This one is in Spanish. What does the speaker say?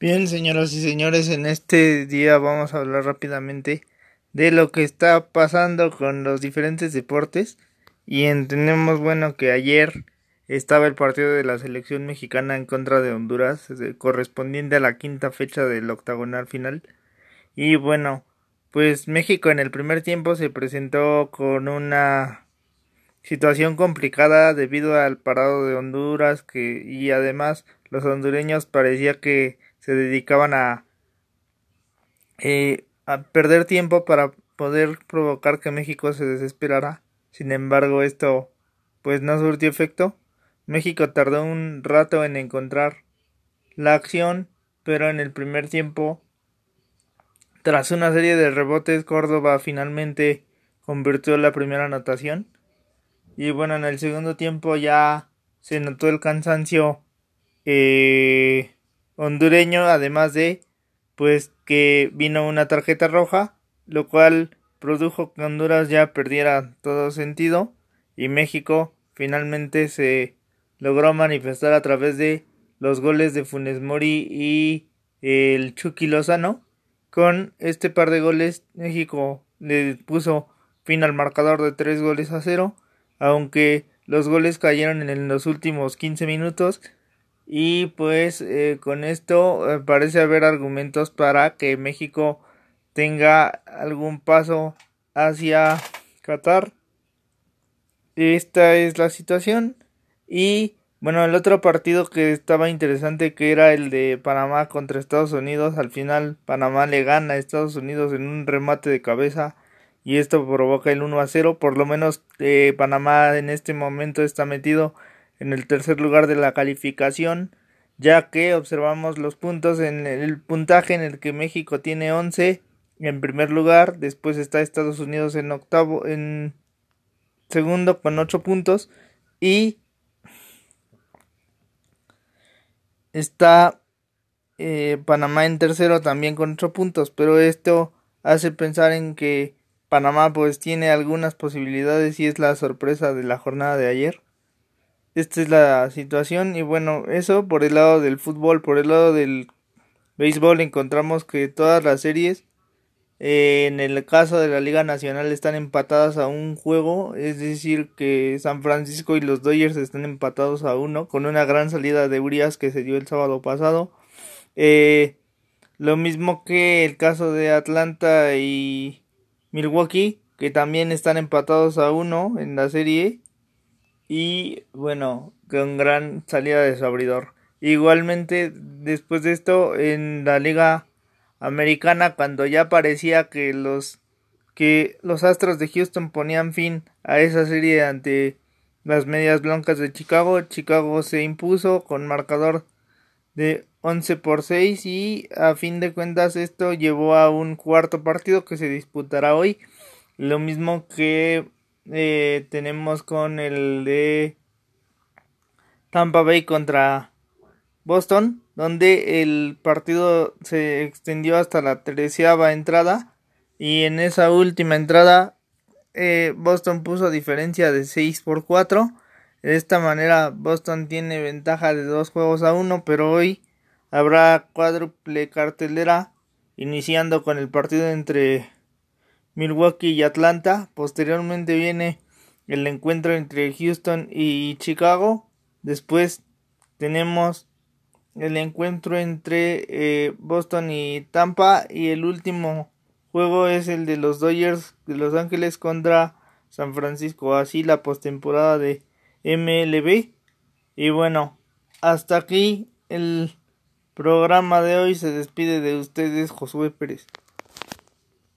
Bien, señoras y señores, en este día vamos a hablar rápidamente de lo que está pasando con los diferentes deportes y entendemos, bueno, que ayer estaba el partido de la selección mexicana en contra de Honduras, correspondiente a la quinta fecha del octagonal final. Y bueno, pues México en el primer tiempo se presentó con una situación complicada debido al parado de Honduras que y además los hondureños parecía que se dedicaban a, eh, a perder tiempo para poder provocar que México se desesperara. Sin embargo, esto pues no surtió efecto. México tardó un rato en encontrar la acción, pero en el primer tiempo, tras una serie de rebotes, Córdoba finalmente convirtió la primera anotación. Y bueno, en el segundo tiempo ya se notó el cansancio eh, hondureño, además de pues que vino una tarjeta roja, lo cual produjo que Honduras ya perdiera todo sentido y México finalmente se logró manifestar a través de los goles de Funes Mori y el Chucky Lozano. Con este par de goles México le puso fin al marcador de tres goles a cero, aunque los goles cayeron en los últimos 15 minutos y pues eh, con esto eh, parece haber argumentos para que México tenga algún paso hacia Qatar. Esta es la situación. Y bueno, el otro partido que estaba interesante que era el de Panamá contra Estados Unidos. Al final Panamá le gana a Estados Unidos en un remate de cabeza. Y esto provoca el 1 a 0. Por lo menos eh, Panamá en este momento está metido en el tercer lugar de la calificación, ya que observamos los puntos en el puntaje en el que México tiene 11 en primer lugar, después está Estados Unidos en octavo, en segundo con 8 puntos y está eh, Panamá en tercero también con 8 puntos, pero esto hace pensar en que Panamá pues tiene algunas posibilidades y es la sorpresa de la jornada de ayer esta es la situación y bueno, eso por el lado del fútbol, por el lado del béisbol encontramos que todas las series eh, en el caso de la Liga Nacional están empatadas a un juego, es decir que San Francisco y los Dodgers están empatados a uno con una gran salida de Urias que se dio el sábado pasado. Eh, lo mismo que el caso de Atlanta y Milwaukee que también están empatados a uno en la serie y bueno, con gran salida de su abridor. Igualmente, después de esto, en la liga americana, cuando ya parecía que los que los Astros de Houston ponían fin a esa serie ante las medias blancas de Chicago, Chicago se impuso con marcador de 11 por 6 y a fin de cuentas esto llevó a un cuarto partido que se disputará hoy. Lo mismo que eh, tenemos con el de Tampa Bay contra Boston, donde el partido se extendió hasta la treceava entrada y en esa última entrada eh, Boston puso diferencia de 6 por 4. De esta manera Boston tiene ventaja de dos juegos a uno, pero hoy habrá cuádruple cartelera iniciando con el partido entre Milwaukee y Atlanta. Posteriormente viene el encuentro entre Houston y Chicago. Después tenemos el encuentro entre eh, Boston y Tampa. Y el último juego es el de los Dodgers de Los Ángeles contra San Francisco. Así la postemporada de MLB. Y bueno, hasta aquí el programa de hoy. Se despide de ustedes Josué Pérez.